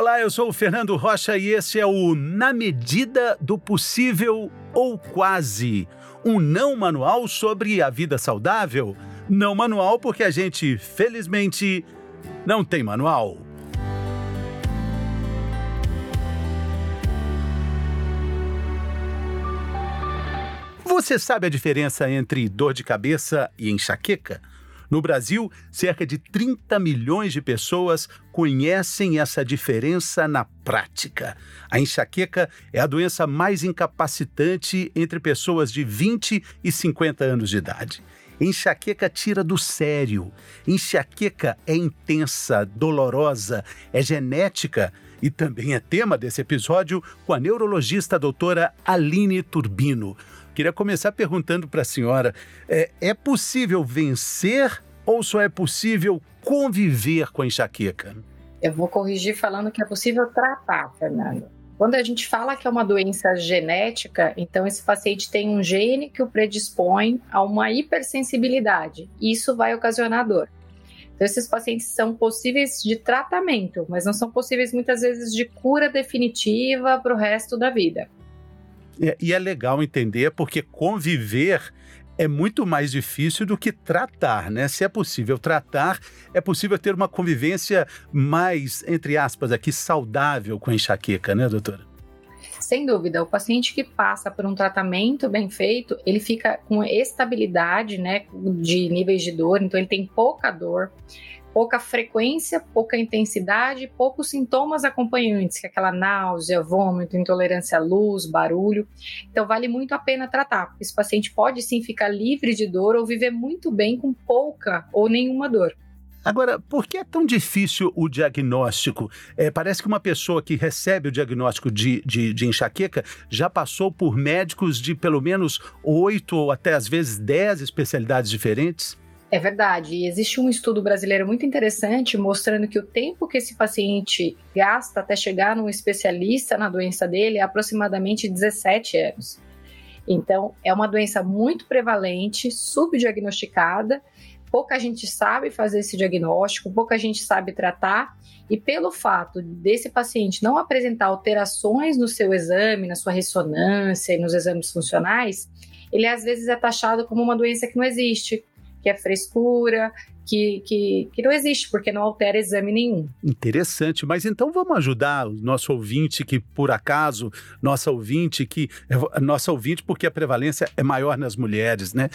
Olá, eu sou o Fernando Rocha e esse é o Na Medida do Possível ou Quase, um não manual sobre a vida saudável. Não manual porque a gente, felizmente, não tem manual. Você sabe a diferença entre dor de cabeça e enxaqueca? No Brasil, cerca de 30 milhões de pessoas conhecem essa diferença na prática. A enxaqueca é a doença mais incapacitante entre pessoas de 20 e 50 anos de idade. Enxaqueca tira do sério. Enxaqueca é intensa, dolorosa, é genética e também é tema desse episódio com a neurologista doutora Aline Turbino. Queria começar perguntando para a senhora: é, é possível vencer ou só é possível conviver com a enxaqueca? Eu vou corrigir falando que é possível tratar, Fernando. Quando a gente fala que é uma doença genética, então esse paciente tem um gene que o predispõe a uma hipersensibilidade. Isso vai ocasionar dor. Então, esses pacientes são possíveis de tratamento, mas não são possíveis muitas vezes de cura definitiva para o resto da vida. É, e é legal entender porque conviver é muito mais difícil do que tratar, né? Se é possível tratar, é possível ter uma convivência mais, entre aspas, aqui, saudável com a enxaqueca, né, doutora? Sem dúvida, o paciente que passa por um tratamento bem feito, ele fica com estabilidade, né, de níveis de dor, então ele tem pouca dor, pouca frequência, pouca intensidade, poucos sintomas acompanhantes, que é aquela náusea, vômito, intolerância à luz, barulho. Então vale muito a pena tratar. Esse paciente pode sim ficar livre de dor ou viver muito bem com pouca ou nenhuma dor. Agora, por que é tão difícil o diagnóstico? É, parece que uma pessoa que recebe o diagnóstico de, de, de, enxaqueca já passou por médicos de pelo menos oito ou até às vezes dez especialidades diferentes. É verdade. E existe um estudo brasileiro muito interessante mostrando que o tempo que esse paciente gasta até chegar num especialista na doença dele é aproximadamente 17 anos. Então, é uma doença muito prevalente, subdiagnosticada. Pouca gente sabe fazer esse diagnóstico, pouca gente sabe tratar, e pelo fato desse paciente não apresentar alterações no seu exame, na sua ressonância e nos exames funcionais, ele às vezes é taxado como uma doença que não existe, que é frescura, que, que, que, não existe, porque não altera exame nenhum. Interessante, mas então vamos ajudar o nosso ouvinte que, por acaso, nossa ouvinte que. É, nossa ouvinte, porque a prevalência é maior nas mulheres, né?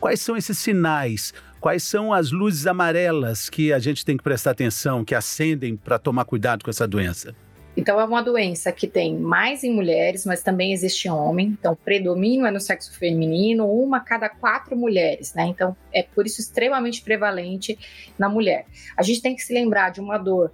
Quais são esses sinais? Quais são as luzes amarelas que a gente tem que prestar atenção, que acendem para tomar cuidado com essa doença? Então, é uma doença que tem mais em mulheres, mas também existe em homem. Então, predomínio é no sexo feminino, uma a cada quatro mulheres, né? Então, é por isso extremamente prevalente na mulher. A gente tem que se lembrar de uma dor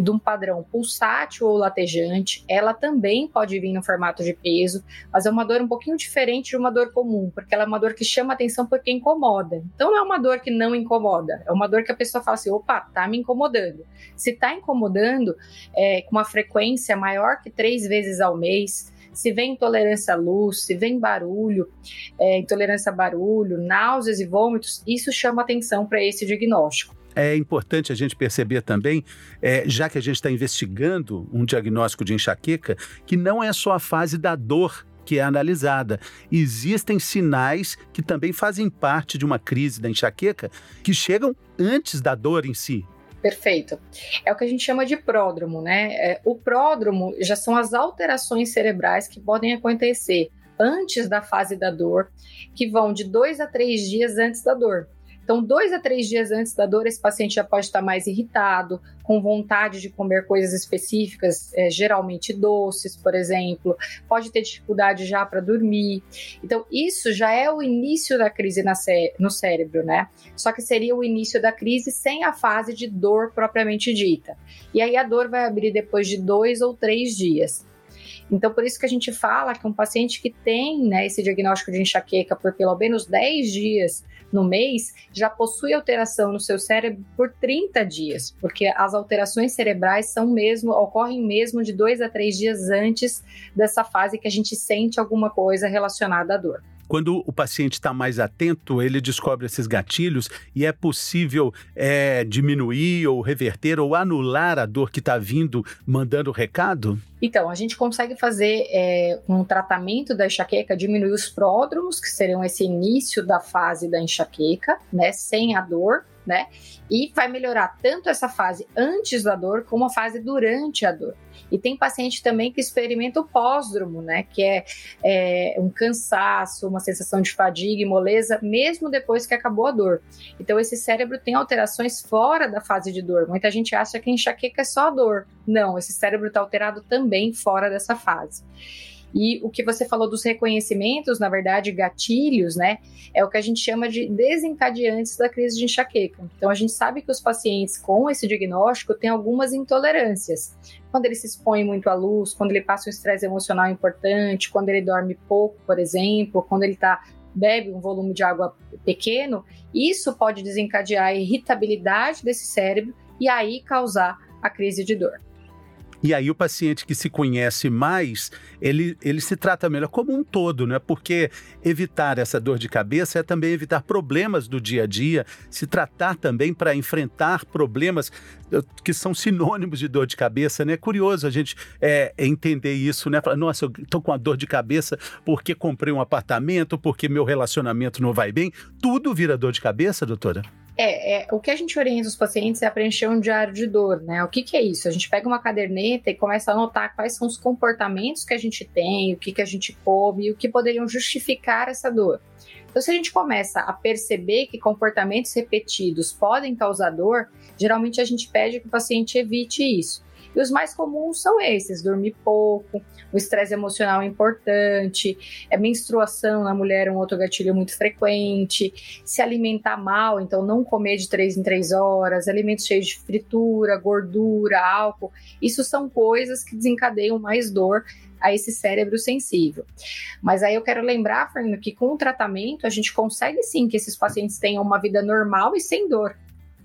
de um padrão pulsátil ou latejante, ela também pode vir no formato de peso, mas é uma dor um pouquinho diferente de uma dor comum, porque ela é uma dor que chama atenção porque incomoda. Então não é uma dor que não incomoda, é uma dor que a pessoa fala assim, opa, tá me incomodando. Se tá incomodando é, com uma frequência maior que três vezes ao mês, se vem intolerância à luz, se vem barulho, é, intolerância a barulho, náuseas e vômitos, isso chama atenção para esse diagnóstico. É importante a gente perceber também, é, já que a gente está investigando um diagnóstico de enxaqueca, que não é só a fase da dor que é analisada. Existem sinais que também fazem parte de uma crise da enxaqueca que chegam antes da dor em si. Perfeito. É o que a gente chama de pródromo, né? É, o pródromo já são as alterações cerebrais que podem acontecer antes da fase da dor, que vão de dois a três dias antes da dor. Então, dois a três dias antes da dor, esse paciente já pode estar mais irritado, com vontade de comer coisas específicas, é, geralmente doces, por exemplo, pode ter dificuldade já para dormir. Então, isso já é o início da crise cé no cérebro, né? Só que seria o início da crise sem a fase de dor propriamente dita. E aí a dor vai abrir depois de dois ou três dias. Então, por isso que a gente fala que um paciente que tem né, esse diagnóstico de enxaqueca por pelo menos 10 dias no mês já possui alteração no seu cérebro por 30 dias, porque as alterações cerebrais são mesmo, ocorrem mesmo de dois a três dias antes dessa fase que a gente sente alguma coisa relacionada à dor. Quando o paciente está mais atento, ele descobre esses gatilhos e é possível é, diminuir ou reverter ou anular a dor que está vindo mandando o recado? Então, a gente consegue fazer é, um tratamento da enxaqueca, diminuir os pródromos, que seriam esse início da fase da enxaqueca, né, sem a dor, né? E vai melhorar tanto essa fase antes da dor como a fase durante a dor. E tem paciente também que experimenta o pós-dromo, né? Que é, é, um cansaço, uma sensação de fadiga e moleza, mesmo depois que acabou a dor. Então, esse cérebro tem alterações fora da fase de dor. Muita gente acha que enxaqueca é só dor. Não, esse cérebro está alterado também fora dessa fase. E o que você falou dos reconhecimentos, na verdade, gatilhos, né? É o que a gente chama de desencadeantes da crise de enxaqueca. Então, a gente sabe que os pacientes com esse diagnóstico têm algumas intolerâncias. Quando ele se expõe muito à luz, quando ele passa um estresse emocional importante, quando ele dorme pouco, por exemplo, quando ele tá bebe um volume de água pequeno, isso pode desencadear a irritabilidade desse cérebro e aí causar a crise de dor. E aí o paciente que se conhece mais, ele, ele se trata melhor como um todo, né? Porque evitar essa dor de cabeça é também evitar problemas do dia a dia, se tratar também para enfrentar problemas eh, que são sinônimos de dor de cabeça, né? É curioso a gente é, entender isso, né? Falar, nossa, eu estou com uma dor de cabeça porque comprei um apartamento, porque meu relacionamento não vai bem. Tudo vira dor de cabeça, doutora? É, é, o que a gente orienta os pacientes é a preencher um diário de dor, né? O que, que é isso? A gente pega uma caderneta e começa a anotar quais são os comportamentos que a gente tem, o que, que a gente come o que poderiam justificar essa dor. Então, se a gente começa a perceber que comportamentos repetidos podem causar dor, geralmente a gente pede que o paciente evite isso. E os mais comuns são esses: dormir pouco, o estresse emocional é importante, é menstruação na mulher, um outro gatilho muito frequente, se alimentar mal, então não comer de três em três horas, alimentos cheios de fritura, gordura, álcool. Isso são coisas que desencadeiam mais dor a esse cérebro sensível. Mas aí eu quero lembrar, Fernando, que com o tratamento a gente consegue sim que esses pacientes tenham uma vida normal e sem dor.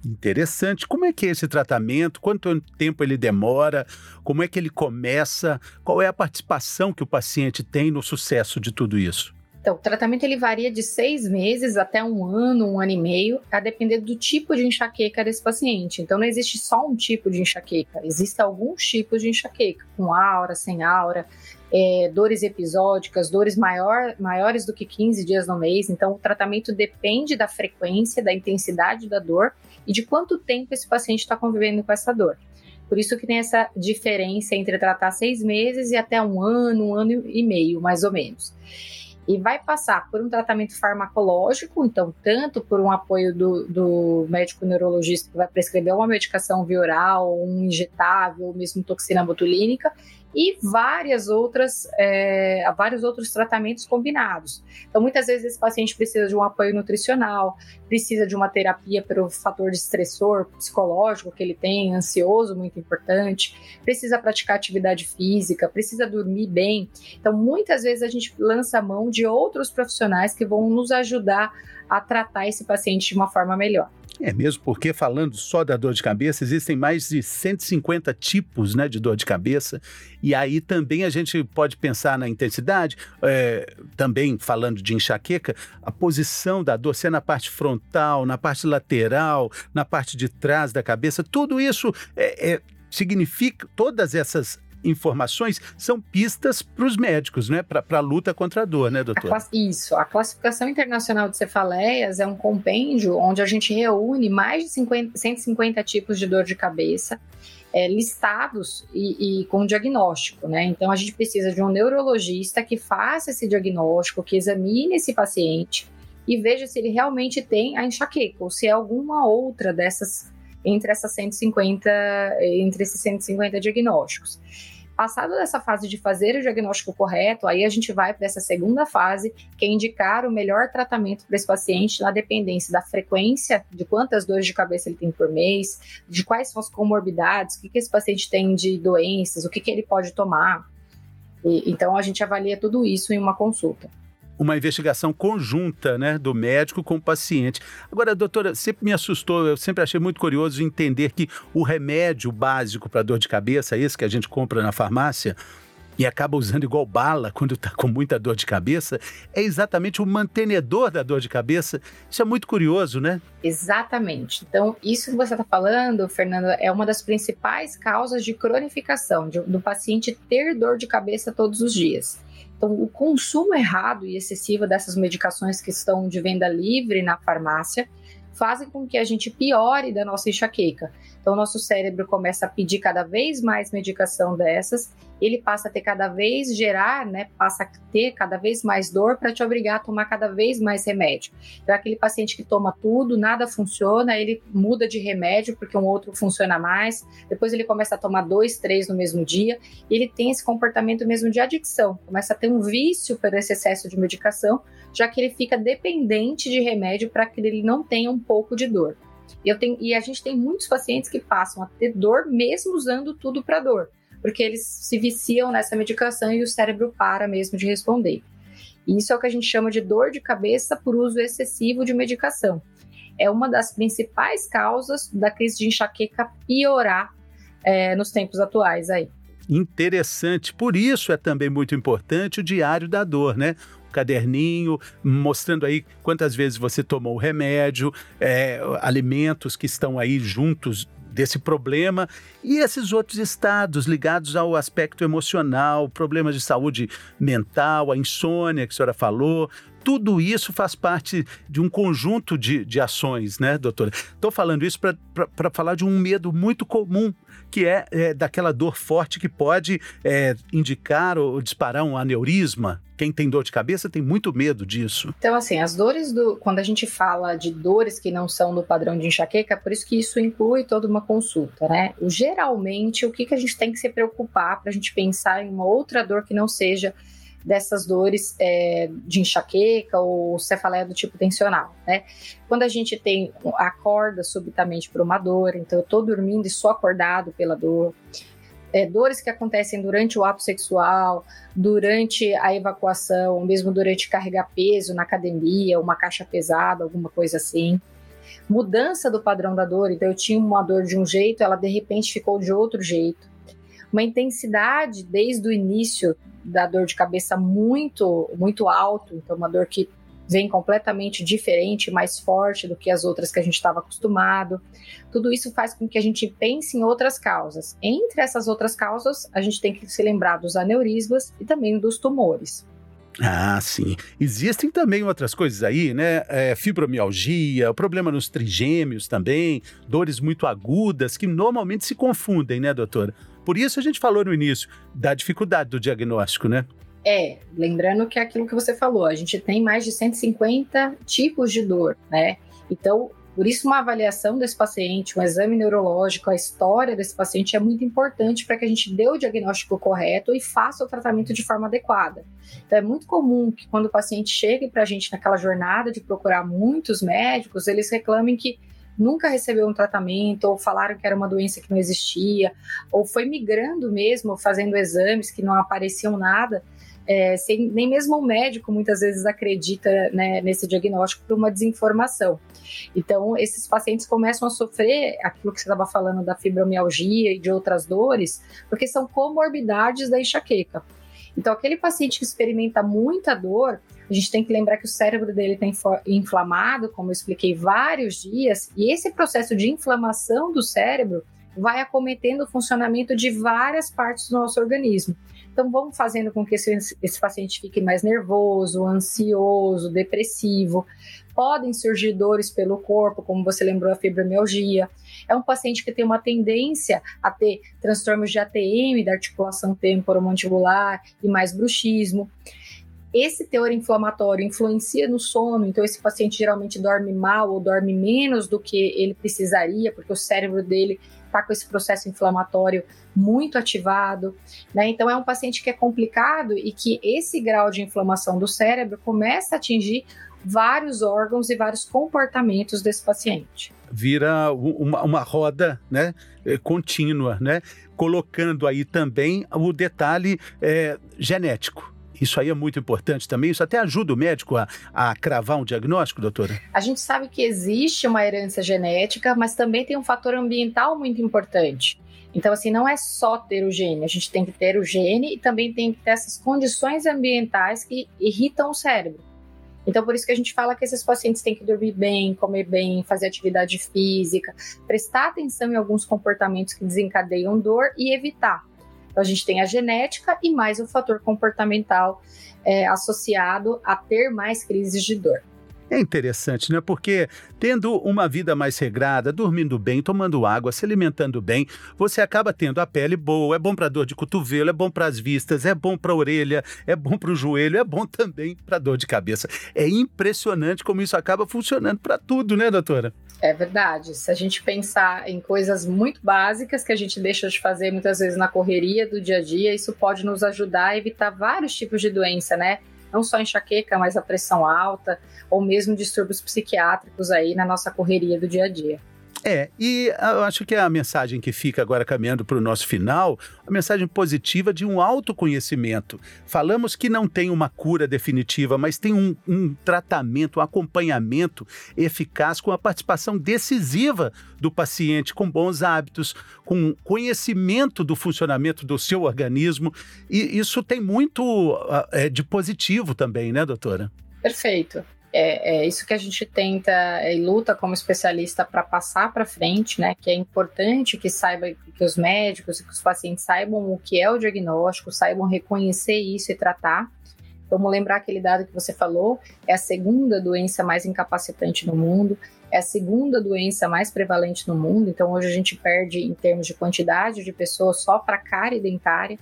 Interessante. Como é que é esse tratamento? Quanto tempo ele demora? Como é que ele começa? Qual é a participação que o paciente tem no sucesso de tudo isso? Então, o tratamento ele varia de seis meses até um ano, um ano e meio, a depender do tipo de enxaqueca desse paciente. Então, não existe só um tipo de enxaqueca, existem alguns tipos de enxaqueca, com aura, sem aura, é, dores episódicas, dores maior, maiores do que 15 dias no mês. Então, o tratamento depende da frequência, da intensidade da dor e de quanto tempo esse paciente está convivendo com essa dor. Por isso que tem essa diferença entre tratar seis meses e até um ano, um ano e meio, mais ou menos. E vai passar por um tratamento farmacológico, então, tanto por um apoio do, do médico neurologista que vai prescrever uma medicação via oral, um injetável, ou mesmo toxina botulínica, e várias outras, é, vários outros tratamentos combinados. Então, muitas vezes esse paciente precisa de um apoio nutricional, precisa de uma terapia pelo fator de estressor psicológico que ele tem, ansioso, muito importante, precisa praticar atividade física, precisa dormir bem. Então, muitas vezes a gente lança a mão de outros profissionais que vão nos ajudar a tratar esse paciente de uma forma melhor. É mesmo porque, falando só da dor de cabeça, existem mais de 150 tipos né, de dor de cabeça, e aí também a gente pode pensar na intensidade, é, também falando de enxaqueca, a posição da dor, se é na parte frontal, na parte lateral, na parte de trás da cabeça, tudo isso é, é significa, todas essas informações são pistas para os médicos, né? Para a luta contra a dor, né, doutor? Isso. A Classificação Internacional de Cefaleias é um compêndio onde a gente reúne mais de 50, 150 tipos de dor de cabeça. É, listados e, e, com diagnóstico, né? Então a gente precisa de um neurologista que faça esse diagnóstico, que examine esse paciente e veja se ele realmente tem a enxaqueca ou se é alguma outra dessas entre essas 150, entre esses 150 diagnósticos. Passado dessa fase de fazer o diagnóstico correto, aí a gente vai para essa segunda fase, que é indicar o melhor tratamento para esse paciente na dependência da frequência, de quantas dores de cabeça ele tem por mês, de quais são as comorbidades, o que, que esse paciente tem de doenças, o que, que ele pode tomar. E, então a gente avalia tudo isso em uma consulta uma investigação conjunta né, do médico com o paciente. Agora, doutora, sempre me assustou, eu sempre achei muito curioso entender que o remédio básico para dor de cabeça, esse que a gente compra na farmácia, e acaba usando igual bala quando está com muita dor de cabeça, é exatamente o mantenedor da dor de cabeça. Isso é muito curioso, né? Exatamente. Então, isso que você está falando, Fernando, é uma das principais causas de cronificação, de, do paciente ter dor de cabeça todos os dias. Então, o consumo errado e excessivo dessas medicações que estão de venda livre na farmácia fazem com que a gente piore da nossa enxaqueca. Então, o nosso cérebro começa a pedir cada vez mais medicação dessas, ele passa a ter cada vez gerar, né, passa a ter cada vez mais dor para te obrigar a tomar cada vez mais remédio. Então, aquele paciente que toma tudo, nada funciona, ele muda de remédio porque um outro funciona mais, depois ele começa a tomar dois, três no mesmo dia, e ele tem esse comportamento mesmo de adicção, começa a ter um vício por esse excesso de medicação, já que ele fica dependente de remédio para que ele não tenha um pouco de dor. Tenho, e a gente tem muitos pacientes que passam a ter dor mesmo usando tudo para dor, porque eles se viciam nessa medicação e o cérebro para mesmo de responder. E isso é o que a gente chama de dor de cabeça por uso excessivo de medicação. É uma das principais causas da crise de enxaqueca piorar é, nos tempos atuais aí. Interessante. Por isso é também muito importante o diário da dor, né? caderninho, mostrando aí quantas vezes você tomou o remédio, é, alimentos que estão aí juntos desse problema e esses outros estados ligados ao aspecto emocional, problemas de saúde mental, a insônia que a senhora falou, tudo isso faz parte de um conjunto de, de ações, né, doutora? Estou falando isso para falar de um medo muito comum, que é, é daquela dor forte que pode é, indicar ou disparar um aneurisma. Quem tem dor de cabeça tem muito medo disso. Então, assim, as dores do. Quando a gente fala de dores que não são do padrão de enxaqueca, por isso que isso inclui toda uma consulta, né? Geralmente, o que, que a gente tem que se preocupar para a gente pensar em uma outra dor que não seja dessas dores é, de enxaqueca ou cefaleia do tipo tensional, né? Quando a gente tem acorda subitamente por uma dor, então eu tô dormindo e sou acordado pela dor, é, dores que acontecem durante o ato sexual, durante a evacuação, mesmo durante carregar peso na academia, uma caixa pesada, alguma coisa assim. Mudança do padrão da dor, então eu tinha uma dor de um jeito, ela de repente ficou de outro jeito. Uma intensidade desde o início da dor de cabeça muito, muito alto, então uma dor que vem completamente diferente, mais forte do que as outras que a gente estava acostumado. Tudo isso faz com que a gente pense em outras causas. Entre essas outras causas, a gente tem que se lembrar dos aneurismas e também dos tumores. Ah, sim. Existem também outras coisas aí, né? É, fibromialgia, problema nos trigêmeos também, dores muito agudas que normalmente se confundem, né, doutora? Por isso a gente falou no início da dificuldade do diagnóstico, né? É, lembrando que é aquilo que você falou, a gente tem mais de 150 tipos de dor, né? Então, por isso uma avaliação desse paciente, um exame neurológico, a história desse paciente é muito importante para que a gente dê o diagnóstico correto e faça o tratamento de forma adequada. Então, é muito comum que quando o paciente chegue para a gente naquela jornada de procurar muitos médicos, eles reclamem que nunca recebeu um tratamento, ou falaram que era uma doença que não existia, ou foi migrando mesmo, fazendo exames que não apareciam nada, é, sem, nem mesmo o médico muitas vezes acredita né, nesse diagnóstico por uma desinformação. Então, esses pacientes começam a sofrer aquilo que você estava falando da fibromialgia e de outras dores, porque são comorbidades da enxaqueca. Então, aquele paciente que experimenta muita dor, a gente tem que lembrar que o cérebro dele está inflamado, como eu expliquei, vários dias, e esse processo de inflamação do cérebro vai acometendo o funcionamento de várias partes do nosso organismo. Então, vamos fazendo com que esse, esse paciente fique mais nervoso, ansioso, depressivo. Podem surgir dores pelo corpo, como você lembrou, a fibromialgia. É um paciente que tem uma tendência a ter transtornos de ATM, da articulação temporomandibular e mais bruxismo. Esse teor inflamatório influencia no sono, então esse paciente geralmente dorme mal ou dorme menos do que ele precisaria, porque o cérebro dele está com esse processo inflamatório muito ativado, né? Então é um paciente que é complicado e que esse grau de inflamação do cérebro começa a atingir vários órgãos e vários comportamentos desse paciente. Vira uma, uma roda, né, eh, contínua, né, colocando aí também o detalhe é, genético. Isso aí é muito importante também. Isso até ajuda o médico a, a cravar um diagnóstico, doutora? A gente sabe que existe uma herança genética, mas também tem um fator ambiental muito importante. Então, assim, não é só ter o gene, a gente tem que ter o gene e também tem que ter essas condições ambientais que irritam o cérebro. Então, por isso que a gente fala que esses pacientes têm que dormir bem, comer bem, fazer atividade física, prestar atenção em alguns comportamentos que desencadeiam dor e evitar. Então, a gente tem a genética e mais o fator comportamental é, associado a ter mais crises de dor. É interessante, né? Porque tendo uma vida mais regrada, dormindo bem, tomando água, se alimentando bem, você acaba tendo a pele boa, é bom para dor de cotovelo, é bom para as vistas, é bom para a orelha, é bom para o joelho, é bom também para dor de cabeça. É impressionante como isso acaba funcionando para tudo, né, doutora? É verdade. Se a gente pensar em coisas muito básicas que a gente deixa de fazer muitas vezes na correria do dia a dia, isso pode nos ajudar a evitar vários tipos de doença, né? Não só enxaqueca, mas a pressão alta, ou mesmo distúrbios psiquiátricos aí na nossa correria do dia a dia. É, e eu acho que a mensagem que fica agora caminhando para o nosso final, a mensagem positiva de um autoconhecimento. Falamos que não tem uma cura definitiva, mas tem um, um tratamento, um acompanhamento eficaz com a participação decisiva do paciente, com bons hábitos, com conhecimento do funcionamento do seu organismo. E isso tem muito é, de positivo também, né, doutora? Perfeito. É, é, isso que a gente tenta e luta como especialista para passar para frente, né? Que é importante que saiba que os médicos e que os pacientes saibam o que é o diagnóstico, saibam reconhecer isso e tratar. Vamos lembrar aquele dado que você falou: é a segunda doença mais incapacitante no mundo, é a segunda doença mais prevalente no mundo. Então hoje a gente perde em termos de quantidade de pessoas só para cárie dentária,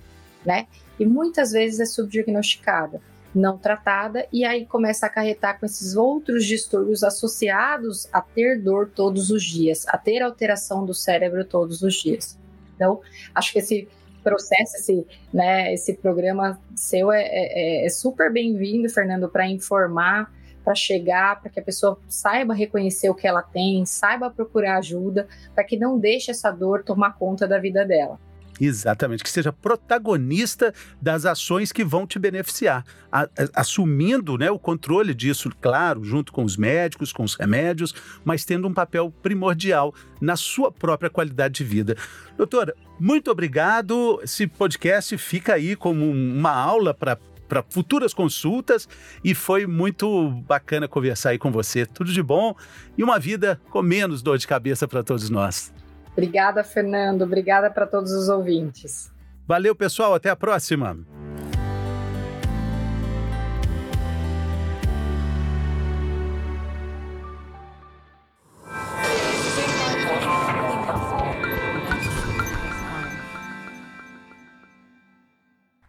né? E muitas vezes é subdiagnosticada não tratada e aí começa a acarretar com esses outros distúrbios associados a ter dor todos os dias, a ter alteração do cérebro todos os dias. Então, acho que esse processo, esse, né, esse programa seu é, é, é super bem-vindo, Fernando, para informar, para chegar, para que a pessoa saiba reconhecer o que ela tem, saiba procurar ajuda, para que não deixe essa dor tomar conta da vida dela. Exatamente, que seja protagonista das ações que vão te beneficiar, a, a, assumindo né, o controle disso, claro, junto com os médicos, com os remédios, mas tendo um papel primordial na sua própria qualidade de vida. Doutora, muito obrigado. Esse podcast fica aí como uma aula para para futuras consultas e foi muito bacana conversar aí com você. Tudo de bom e uma vida com menos dor de cabeça para todos nós. Obrigada, Fernando. Obrigada para todos os ouvintes. Valeu, pessoal. Até a próxima.